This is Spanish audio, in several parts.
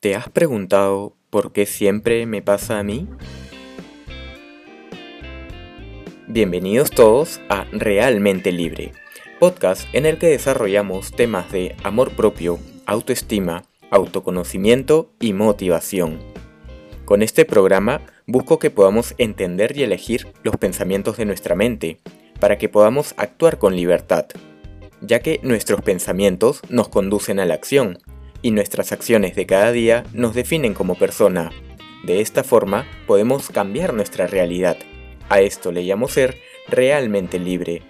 ¿Te has preguntado por qué siempre me pasa a mí? Bienvenidos todos a Realmente Libre, podcast en el que desarrollamos temas de amor propio, autoestima, autoconocimiento y motivación. Con este programa busco que podamos entender y elegir los pensamientos de nuestra mente, para que podamos actuar con libertad, ya que nuestros pensamientos nos conducen a la acción y nuestras acciones de cada día nos definen como persona. De esta forma podemos cambiar nuestra realidad. A esto le llamo ser realmente libre.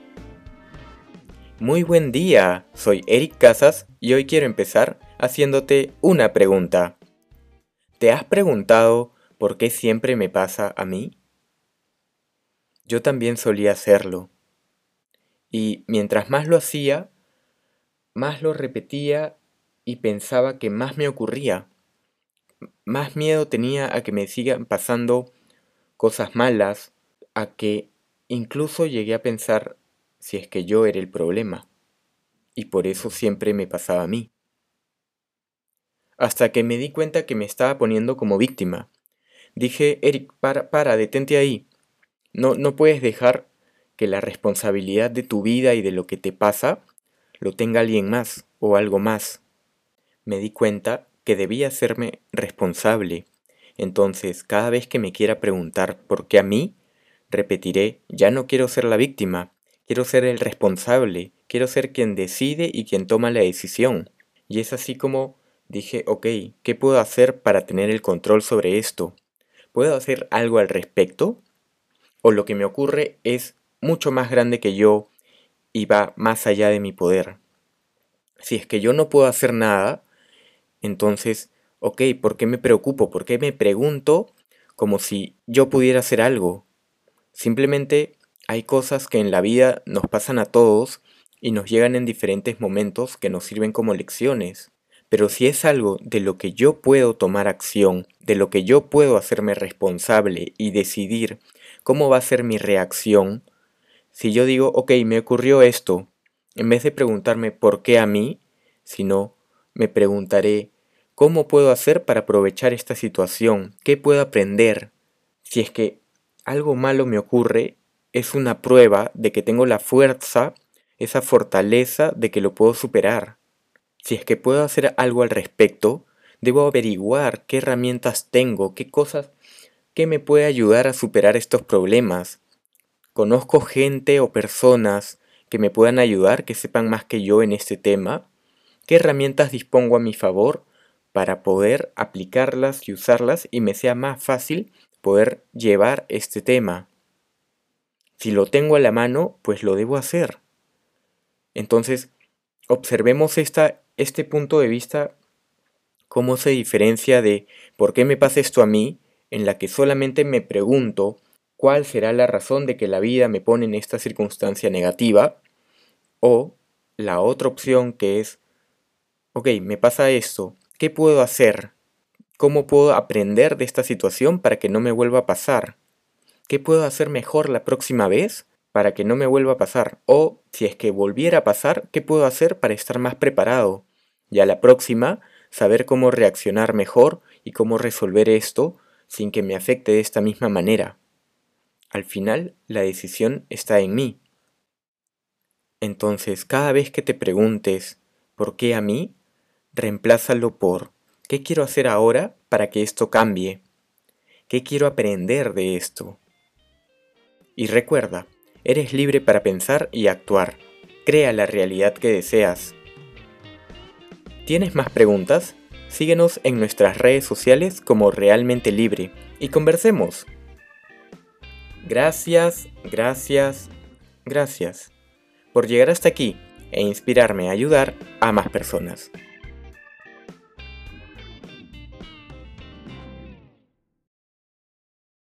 Muy buen día, soy Eric Casas y hoy quiero empezar haciéndote una pregunta. ¿Te has preguntado por qué siempre me pasa a mí? Yo también solía hacerlo. Y mientras más lo hacía, más lo repetía y pensaba que más me ocurría. Más miedo tenía a que me sigan pasando cosas malas, a que incluso llegué a pensar si es que yo era el problema. Y por eso siempre me pasaba a mí. Hasta que me di cuenta que me estaba poniendo como víctima. Dije, Eric, para, para, detente ahí. No, no puedes dejar que la responsabilidad de tu vida y de lo que te pasa lo tenga alguien más o algo más me di cuenta que debía hacerme responsable. Entonces, cada vez que me quiera preguntar por qué a mí, repetiré, ya no quiero ser la víctima, quiero ser el responsable, quiero ser quien decide y quien toma la decisión. Y es así como dije, ok, ¿qué puedo hacer para tener el control sobre esto? ¿Puedo hacer algo al respecto? ¿O lo que me ocurre es mucho más grande que yo y va más allá de mi poder? Si es que yo no puedo hacer nada, entonces, ok, ¿por qué me preocupo? ¿Por qué me pregunto como si yo pudiera hacer algo? Simplemente hay cosas que en la vida nos pasan a todos y nos llegan en diferentes momentos que nos sirven como lecciones. Pero si es algo de lo que yo puedo tomar acción, de lo que yo puedo hacerme responsable y decidir cómo va a ser mi reacción, si yo digo, ok, me ocurrió esto, en vez de preguntarme por qué a mí, sino me preguntaré, ¿cómo puedo hacer para aprovechar esta situación? ¿Qué puedo aprender? Si es que algo malo me ocurre, es una prueba de que tengo la fuerza, esa fortaleza de que lo puedo superar. Si es que puedo hacer algo al respecto, debo averiguar qué herramientas tengo, qué cosas que me puede ayudar a superar estos problemas. Conozco gente o personas que me puedan ayudar, que sepan más que yo en este tema. ¿Qué herramientas dispongo a mi favor para poder aplicarlas y usarlas y me sea más fácil poder llevar este tema? Si lo tengo a la mano, pues lo debo hacer. Entonces, observemos esta, este punto de vista, cómo se diferencia de por qué me pasa esto a mí, en la que solamente me pregunto cuál será la razón de que la vida me pone en esta circunstancia negativa, o la otra opción que es ok, me pasa esto, ¿qué puedo hacer? ¿Cómo puedo aprender de esta situación para que no me vuelva a pasar? ¿Qué puedo hacer mejor la próxima vez para que no me vuelva a pasar? O si es que volviera a pasar, ¿qué puedo hacer para estar más preparado? Y a la próxima, saber cómo reaccionar mejor y cómo resolver esto sin que me afecte de esta misma manera. Al final, la decisión está en mí. Entonces, cada vez que te preguntes, ¿por qué a mí? Reemplázalo por ¿qué quiero hacer ahora para que esto cambie? ¿Qué quiero aprender de esto? Y recuerda, eres libre para pensar y actuar. Crea la realidad que deseas. ¿Tienes más preguntas? Síguenos en nuestras redes sociales como Realmente Libre y conversemos. Gracias, gracias, gracias por llegar hasta aquí e inspirarme a ayudar a más personas.